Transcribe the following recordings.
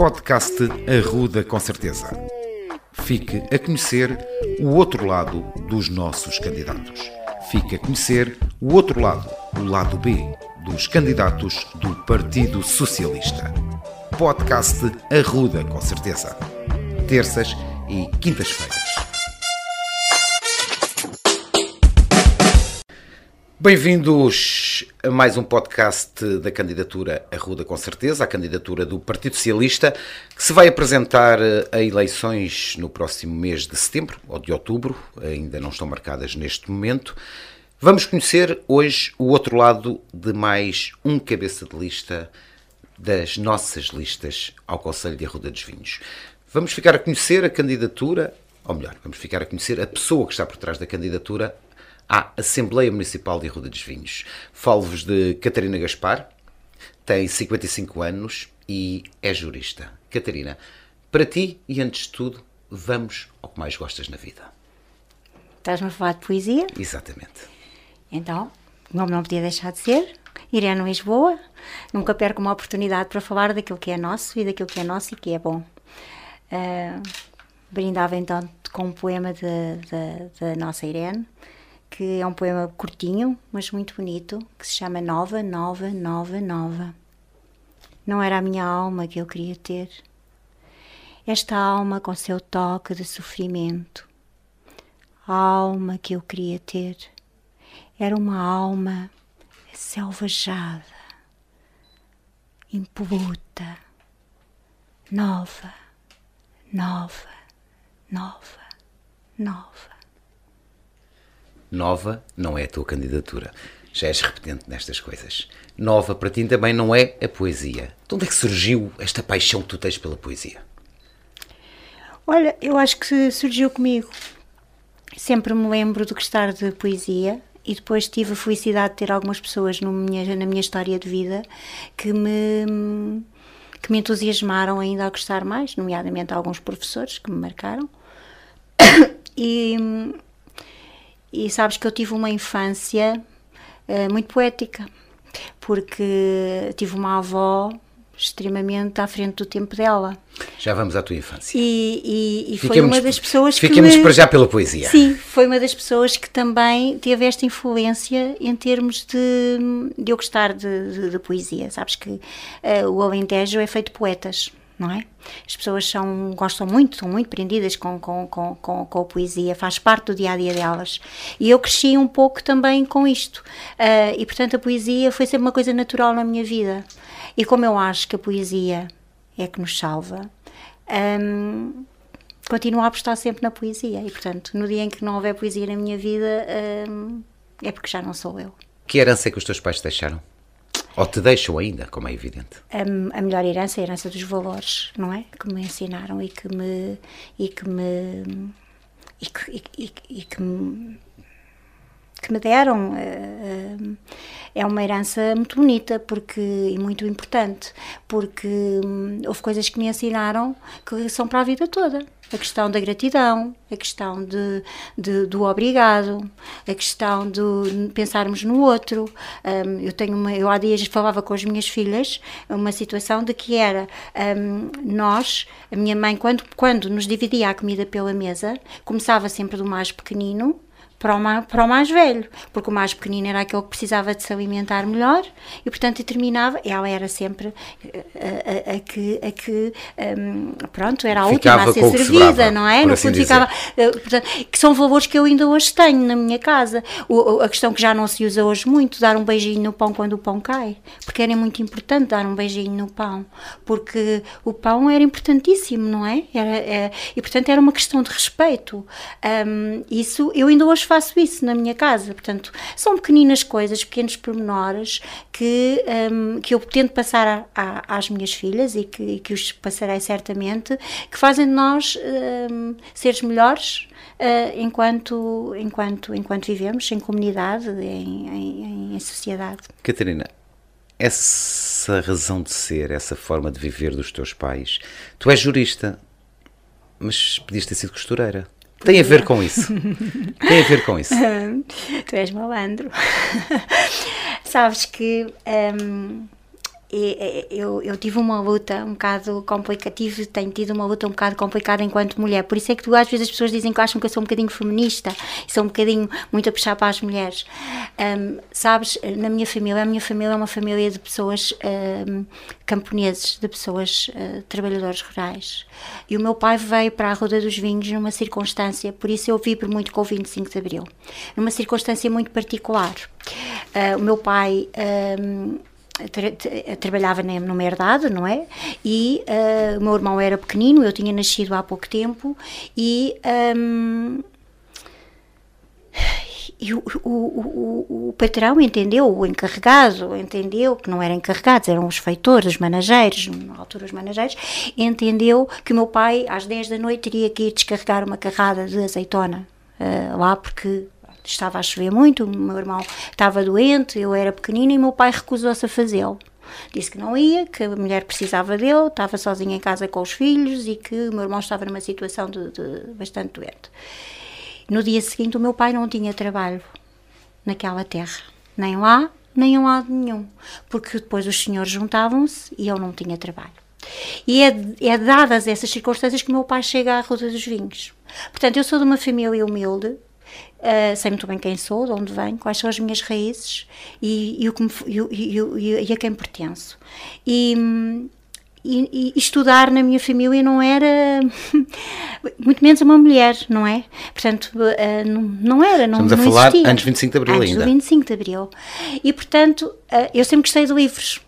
podcast Arruda com certeza. Fique a conhecer o outro lado dos nossos candidatos. Fique a conhecer o outro lado, o lado B, dos candidatos do Partido Socialista. Podcast Arruda com certeza. Terças e quintas-feiras. Bem-vindos a mais um podcast da candidatura Arruda com certeza, a candidatura do Partido Socialista, que se vai apresentar a eleições no próximo mês de setembro ou de outubro, ainda não estão marcadas neste momento. Vamos conhecer hoje o outro lado de mais um cabeça de lista das nossas listas ao Conselho de Arruda dos Vinhos. Vamos ficar a conhecer a candidatura, ou melhor, vamos ficar a conhecer a pessoa que está por trás da candidatura à Assembleia Municipal de Arruda dos Vinhos. Falo-vos de Catarina Gaspar, tem 55 anos e é jurista. Catarina, para ti e antes de tudo, vamos ao que mais gostas na vida. Estás-me a falar de poesia? Exatamente. Então, o nome não podia deixar de ser. Irene Lisboa. Nunca perco uma oportunidade para falar daquilo que é nosso e daquilo que é nosso e que é bom. Uh, brindava então com um poema da nossa Irene, que é um poema curtinho, mas muito bonito, que se chama Nova, Nova, Nova, Nova. Não era a minha alma que eu queria ter. Esta alma com seu toque de sofrimento. A alma que eu queria ter era uma alma selvajada, impoluta, nova, nova, nova, nova nova não é a tua candidatura. Já és repetente nestas coisas. Nova para ti também não é a poesia. De onde é que surgiu esta paixão que tu tens pela poesia? Olha, eu acho que surgiu comigo. Sempre me lembro de gostar de poesia e depois tive a felicidade de ter algumas pessoas minha, na minha história de vida que me, que me entusiasmaram ainda a gostar mais, nomeadamente alguns professores que me marcaram. E e sabes que eu tive uma infância uh, muito poética, porque tive uma avó extremamente à frente do tempo dela. Já vamos à tua infância. E, e, e foi uma das pessoas que. Fiquemos me... para já pela poesia. Sim, foi uma das pessoas que também teve esta influência em termos de, de eu gostar de, de, de poesia. Sabes que uh, o Alentejo é feito de poetas não é? As pessoas são, gostam muito, são muito prendidas com, com, com, com, com a poesia, faz parte do dia a dia delas. E eu cresci um pouco também com isto. Uh, e portanto a poesia foi sempre uma coisa natural na minha vida. E como eu acho que a poesia é que nos salva, um, continuo a apostar sempre na poesia. E portanto, no dia em que não houver poesia na minha vida, um, é porque já não sou eu. Que herança é que os teus pais deixaram? Ou te deixam ainda, como é evidente? A, a, melhor herança é a herança dos valores, não é? Que me ensinaram e que me. e que me. e que, e, e, e que me que me deram eh, eh, é uma herança muito bonita porque e muito importante porque hum, houve coisas que me ensinaram que são para a vida toda. A questão da gratidão a questão de, de do obrigado a questão de pensarmos no outro. Um, eu tenho uma, eu há dias falava com as minhas filhas uma situação de que era um, nós a minha mãe quando quando nos dividia a comida pela mesa começava sempre do mais pequenino para o, mais, para o mais velho, porque o mais pequenino era aquele que precisava de se alimentar melhor e, portanto, terminava. Ela era sempre a, a, a que, a que um, pronto, era a ficava última a ser servida, sobrava, não é? No assim fundo, ficava. Uh, portanto, que são valores que eu ainda hoje tenho na minha casa. O, a questão que já não se usa hoje muito, dar um beijinho no pão quando o pão cai, porque era muito importante dar um beijinho no pão, porque o pão era importantíssimo, não é? Era, era e, portanto, era uma questão de respeito. Um, isso eu ainda hoje faço isso na minha casa. Portanto, são pequeninas coisas, pequenos pormenores que, um, que eu tento passar a, a, às minhas filhas e que, que os passarei certamente, que fazem de nós um, seres melhores uh, enquanto, enquanto, enquanto vivemos em comunidade, em, em, em sociedade. Catarina, essa razão de ser, essa forma de viver dos teus pais, tu és jurista, mas podias ter sido costureira. Tem a ver com isso. Tem a ver com isso. tu és malandro. Sabes que um, eu, eu tive uma luta um bocado complicada, tive, tenho tido uma luta um bocado complicada enquanto mulher, por isso é que tu, às vezes as pessoas dizem que acham que eu sou um bocadinho feminista sou um bocadinho muito a puxar para as mulheres. Um, sabes, na minha família, a minha família é uma família de pessoas um, camponeses, de pessoas uh, trabalhadores rurais. E o meu pai veio para a Roda dos Vinhos numa circunstância, por isso eu vibro muito com o 25 de Abril, numa circunstância muito particular. Uh, o meu pai um, tra trabalhava numa herdade, não é? E uh, o meu irmão era pequenino, eu tinha nascido há pouco tempo e. Um, e o, o, o, o, patrão entendeu, o encarregado entendeu, que não eram encarregados, eram os feitores, os manageiros, na altura os manageiros, entendeu que o meu pai às 10 da noite teria que ir descarregar uma carrada de azeitona uh, lá porque estava a chover muito, o meu irmão estava doente, eu era pequenina e meu pai recusou-se a fazê-lo. Disse que não ia, que a mulher precisava dele, estava sozinha em casa com os filhos e que o meu irmão estava numa situação de, de bastante doente. No dia seguinte, o meu pai não tinha trabalho naquela terra, nem lá, nem em lado nenhum, porque depois os senhores juntavam-se e eu não tinha trabalho. E é, é dadas essas circunstâncias que o meu pai chega à Ruta dos Vinhos. Portanto, eu sou de uma família humilde, Uh, sei muito bem quem sou, de onde venho, quais são as minhas raízes e, e, o e, e, e a quem pertenço. E, e, estudar na minha família não era muito menos uma mulher, não é? Portanto, uh, não, não era, não Estamos a não falar existia. antes 25 de Abril antes ainda. Antes 25 de Abril. E, portanto, uh, eu sempre gostei de livros.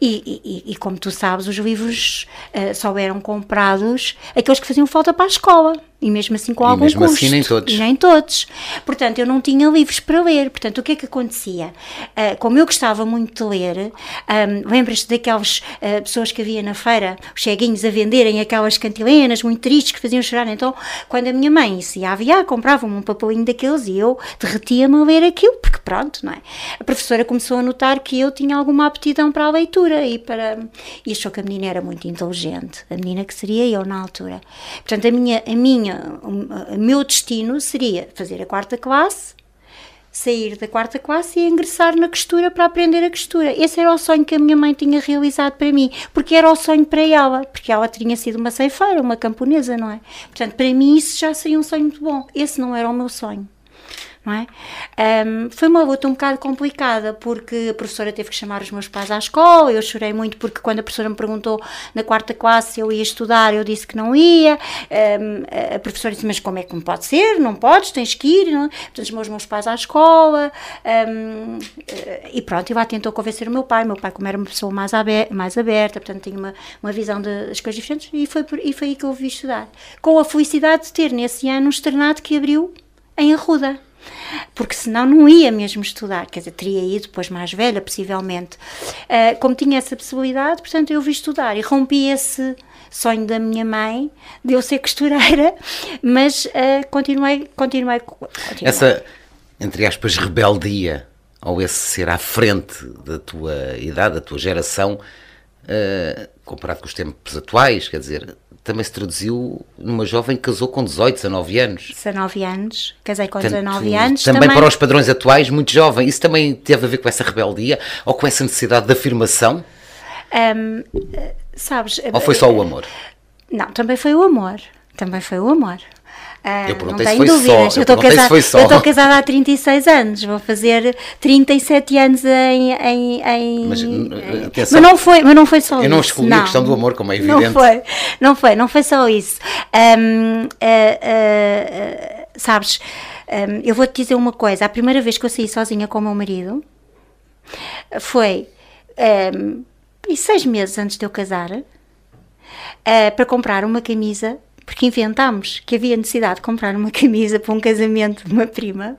E, e, e, como tu sabes, os livros uh, só eram comprados aqueles que faziam falta para a escola. E mesmo assim com e algum mesmo custo. assim nem todos. E nem todos. Portanto, eu não tinha livros para ler. Portanto, o que é que acontecia? Uh, como eu gostava muito de ler, um, lembras-te daquelas uh, pessoas que havia na feira, os ceguinhos a venderem aquelas cantilenas muito tristes que faziam chorar? Então, quando a minha mãe se ia aviar, comprava-me um papelinho daqueles e eu derretia-me a ler aquilo, porque pronto, não é? A professora começou a notar que eu tinha alguma aptidão para a leitura e para... E achou que a menina era muito inteligente. A menina que seria eu na altura. Portanto, a minha... A minha o, meu destino seria fazer a quarta classe, sair da quarta classe e ingressar na costura para aprender a costura. Esse era o sonho que a minha mãe tinha realizado para mim, porque era o sonho para ela, porque ela tinha sido uma ceifeira, uma camponesa, não é? Portanto, para mim isso já seria um sonho muito bom. Esse não era o meu sonho é? Um, foi uma luta um bocado complicada porque a professora teve que chamar os meus pais à escola. Eu chorei muito porque quando a professora me perguntou na quarta classe se eu ia estudar, eu disse que não ia. Um, a professora disse: Mas como é que não pode ser? Não podes, tens que ir. Não? É? Portanto, chamou os meus pais à escola um, eh, e pronto. E lá tentou convencer o meu pai. Meu pai, como era uma pessoa mais aberta, mais aberta portanto, tinha uma, uma visão das coisas diferentes, e foi, por, e foi aí que eu vi estudar. Com a felicidade de ter nesse ano um externato que abriu em Arruda porque senão não ia mesmo estudar, quer dizer, teria ido depois mais velha, possivelmente. Uh, como tinha essa possibilidade, portanto, eu vi estudar e rompi esse sonho da minha mãe de eu ser costureira, mas uh, continuei, continuei, continuei. Essa, entre aspas, rebeldia, ou esse ser à frente da tua idade, da tua geração, uh, comparado com os tempos atuais, quer dizer, também se traduziu numa jovem que casou com 18, 19 anos. 19 anos, casei com Tanto, 19 anos. Também, também, para os padrões atuais, muito jovem. Isso também teve a ver com essa rebeldia ou com essa necessidade de afirmação? Um, sabes. Ou foi só o amor? Não, também foi o amor. Também foi o amor. Uh, eu perguntei se foi dúvidas. só. Eu estou casada, eu casada há 36 anos, vou fazer 37 anos em. em, em mas, em, mas, não foi, mas não foi só eu isso. Eu não escolhi não, a questão do amor, como é evidente. Não foi, não foi, não foi só isso. Um, uh, uh, sabes, um, eu vou-te dizer uma coisa: a primeira vez que eu saí sozinha com o meu marido foi. Um, seis meses antes de eu casar, para comprar uma camisa porque inventámos que havia necessidade de comprar uma camisa para um casamento de uma prima.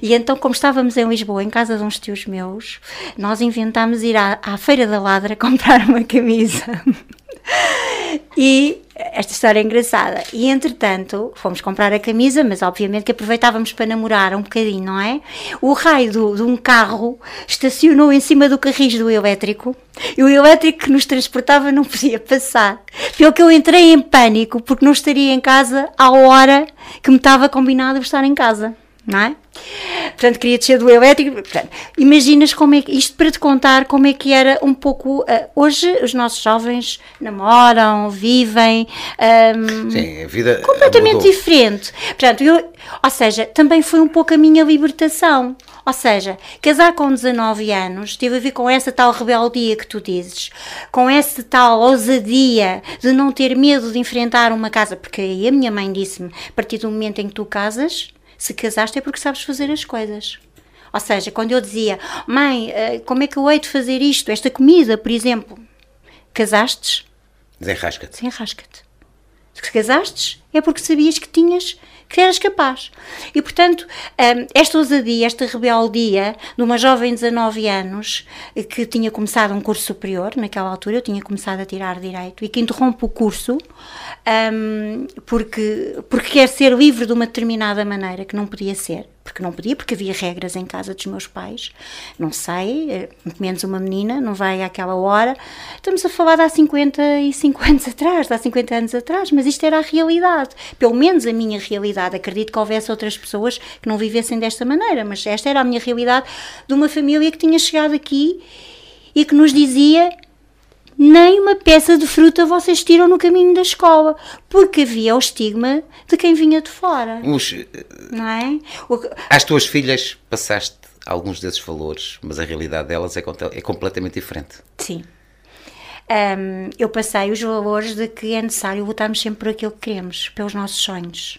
E então, como estávamos em Lisboa, em casa de uns tios meus, nós inventámos ir à, à Feira da Ladra comprar uma camisa. e esta história é engraçada. E entretanto, fomos comprar a camisa, mas obviamente que aproveitávamos para namorar um bocadinho, não é? O raio do, de um carro estacionou em cima do carris do elétrico e o elétrico que nos transportava não podia passar. Pelo que eu entrei em pânico porque não estaria em casa à hora que me estava combinado estar em casa, não é? Portanto, queria descer do elétrico. Portanto, imaginas como é que, isto para te contar como é que era um pouco. Uh, hoje os nossos jovens namoram, vivem. Um, Sim, a vida. Completamente mudou. diferente. Portanto, eu, ou seja, também foi um pouco a minha libertação. Ou seja, casar com 19 anos teve a ver com essa tal rebeldia que tu dizes, com essa tal ousadia de não ter medo de enfrentar uma casa, porque aí a minha mãe disse-me: a partir do momento em que tu casas, se casaste é porque sabes fazer as coisas. Ou seja, quando eu dizia, mãe, eh, como é que eu hei de fazer isto, esta comida, por exemplo, casastes? Desenrasca-te. Desenrasca-te. Se casastes, é porque sabias que tinhas que eras capaz. E, portanto, hum, esta ousadia, esta rebeldia de uma jovem de 19 anos que tinha começado um curso superior, naquela altura eu tinha começado a tirar Direito, e que interrompe o curso um, porque, porque quer ser livre de uma determinada maneira que não podia ser porque não podia, porque havia regras em casa dos meus pais. Não sei, eh, muito menos uma menina, não vai àquela hora. Estamos a falar de há 55 anos atrás, há 50 anos atrás, mas isto era a realidade. Pelo menos a minha realidade. Acredito que houvesse outras pessoas que não vivessem desta maneira, mas esta era a minha realidade de uma família que tinha chegado aqui e que nos dizia nem uma peça de fruta vocês tiram no caminho da escola, porque havia o estigma de quem vinha de fora. Os, não é? Às tuas filhas passaste alguns desses valores, mas a realidade delas é, é completamente diferente. Sim. Um, eu passei os valores de que é necessário lutarmos sempre por aquilo que queremos, pelos nossos sonhos.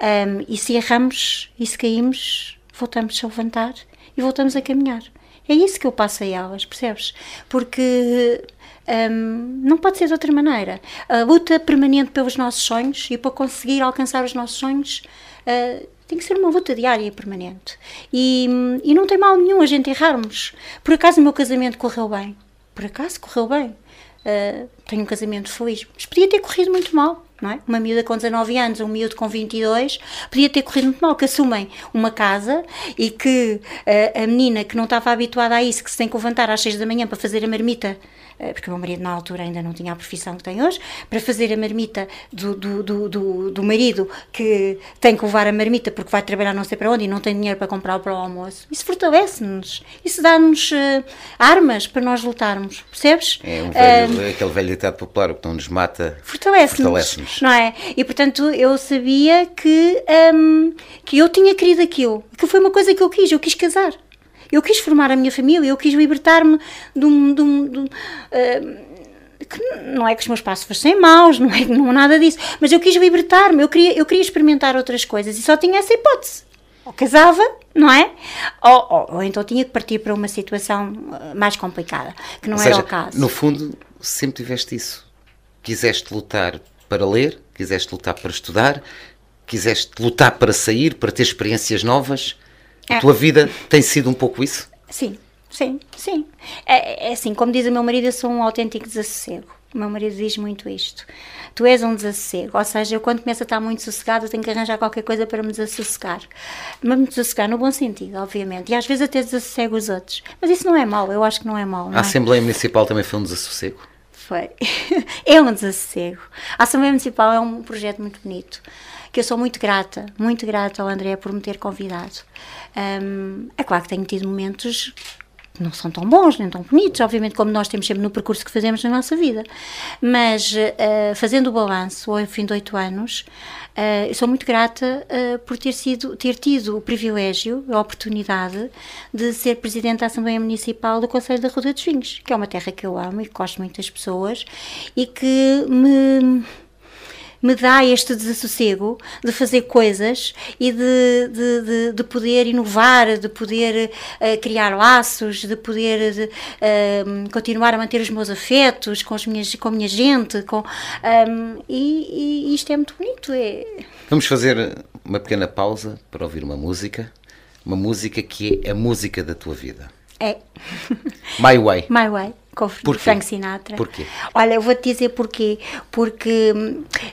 Um, e se erramos e se caímos, voltamos a levantar e voltamos a caminhar. É isso que eu passo a elas, percebes? Porque um, não pode ser de outra maneira. A luta permanente pelos nossos sonhos e para conseguir alcançar os nossos sonhos uh, tem que ser uma luta diária e permanente. E, e não tem mal nenhum a gente errarmos. Por acaso o meu casamento correu bem. Por acaso correu bem. Uh, tenho um casamento feliz. Mas podia ter corrido muito mal. Não é? Uma miúda com 19 anos, um miúdo com 22, podia ter corrido muito mal, que assumem uma casa e que uh, a menina que não estava habituada a isso, que se tem que levantar às 6 da manhã para fazer a marmita eh, porque o meu marido na altura ainda não tinha a profissão que tem hoje, para fazer a marmita do, do, do, do, do marido que tem que levar a marmita porque vai trabalhar não sei para onde e não tem dinheiro para comprar para o almoço. Isso fortalece-nos, isso dá-nos uh, armas para nós lutarmos, percebes? É um velho, uh, aquele velho ditado popular, o que não nos mata fortalece-nos, fortalece não é? E portanto eu sabia que, um, que eu tinha querido aquilo, que foi uma coisa que eu quis, eu quis casar. Eu quis formar a minha família, eu quis libertar-me de um. De um, de um uh, que não é que os meus passos fossem maus, não é não nada disso, mas eu quis libertar-me, eu queria, eu queria experimentar outras coisas e só tinha essa hipótese. Ou casava, não é? Ou, ou, ou então tinha que partir para uma situação ah, mais complicada, que não ou era seja, o caso. No fundo, sempre tiveste isso. Quiseste lutar para ler, quiseste lutar para estudar, quiseste lutar para sair, para ter experiências novas a é. tua vida tem sido um pouco isso? Sim, sim, sim. É, é assim, como diz o meu marido, eu sou um autêntico desassossego. O meu marido diz muito isto. Tu és um desassossego, ou seja, eu quando começo a estar muito sossegado, tenho que arranjar qualquer coisa para me desassossegar. Mas me desassossegar no bom sentido, obviamente. E às vezes até desassossego os outros. Mas isso não é mau, eu acho que não é mau. Não a é? Assembleia Municipal também foi um desassossego? Foi. é um desassossego. A Assembleia Municipal é um projeto muito bonito que eu sou muito grata, muito grata ao André por me ter convidado. Um, é claro que tenho tido momentos que não são tão bons nem tão bonitos, obviamente, como nós temos sempre no percurso que fazemos na nossa vida. Mas uh, fazendo o balanço, ao fim de oito anos, uh, eu sou muito grata uh, por ter, sido, ter tido o privilégio, a oportunidade de ser Presidente da Assembleia Municipal do Conselho da Ruda dos Vinhos, que é uma terra que eu amo e que gosto muito das pessoas e que me me dá este desassossego de fazer coisas e de, de, de, de poder inovar, de poder uh, criar laços, de poder de, uh, continuar a manter os meus afetos com, as minhas, com a minha gente. Com, um, e, e, isto é muito bonito. É... Vamos fazer uma pequena pausa para ouvir uma música. Uma música que é a música da tua vida. É. My Way. My Way com Porquê? Frank Sinatra. Porquê? Olha, eu vou-te dizer porquê. Porque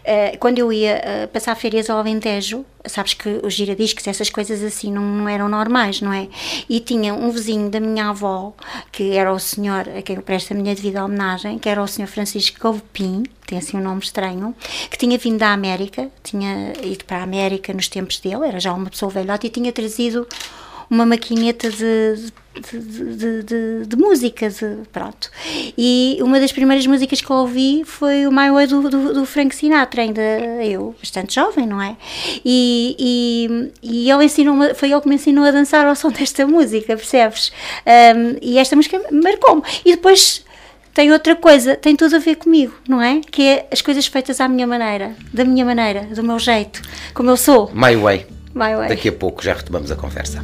eh, quando eu ia eh, passar férias ao Alentejo, sabes que os giradiscos, essas coisas assim, não, não eram normais, não é? E tinha um vizinho da minha avó, que era o senhor, a quem eu presto a minha devida homenagem, que era o senhor Francisco Galvopim, tem assim um nome estranho, que tinha vindo da América, tinha ido para a América nos tempos dele, era já uma pessoa velhota, e tinha trazido uma maquineta de, de, de, de, música, pronto. E uma das primeiras músicas que eu ouvi foi o My Way do, do, do Frank Sinatra, ainda eu, bastante jovem, não é? E, e, e ele ensinou foi ele que me ensinou a dançar ao som desta música, percebes? Um, e esta música marcou-me. E depois tem outra coisa, tem tudo a ver comigo, não é? Que é as coisas feitas à minha maneira, da minha maneira, do meu jeito, como eu sou. My Way. My way. Daqui a pouco já retomamos a conversa.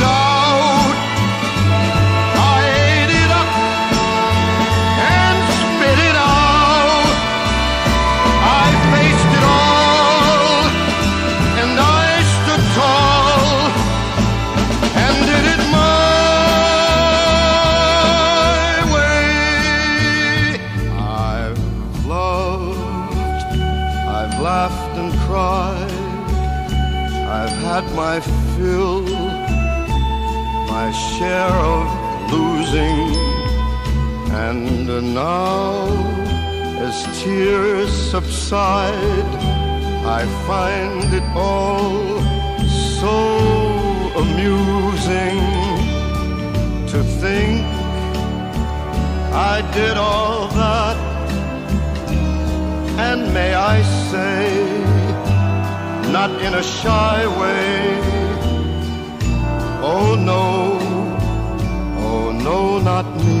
now, as tears subside, I find it all so amusing to think I did all that. And may I say, not in a shy way. Oh no, oh no, not me.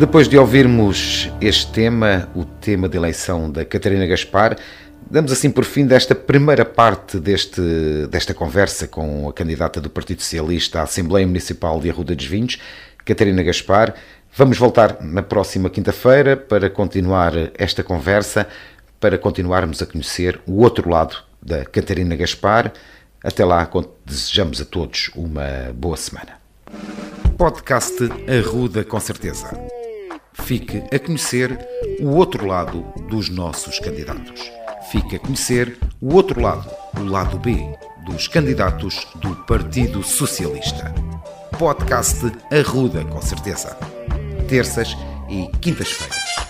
Depois de ouvirmos este tema, o tema de eleição da Catarina Gaspar, damos assim por fim desta primeira parte deste, desta conversa com a candidata do Partido Socialista à Assembleia Municipal de Arruda dos Vinhos, Catarina Gaspar. Vamos voltar na próxima quinta-feira para continuar esta conversa, para continuarmos a conhecer o outro lado da Catarina Gaspar. Até lá, desejamos a todos uma boa semana. Podcast Arruda com certeza. Fique a conhecer o outro lado dos nossos candidatos. Fique a conhecer o outro lado, o lado B, dos candidatos do Partido Socialista podcast Arruda, com certeza. Terças e quintas-feiras.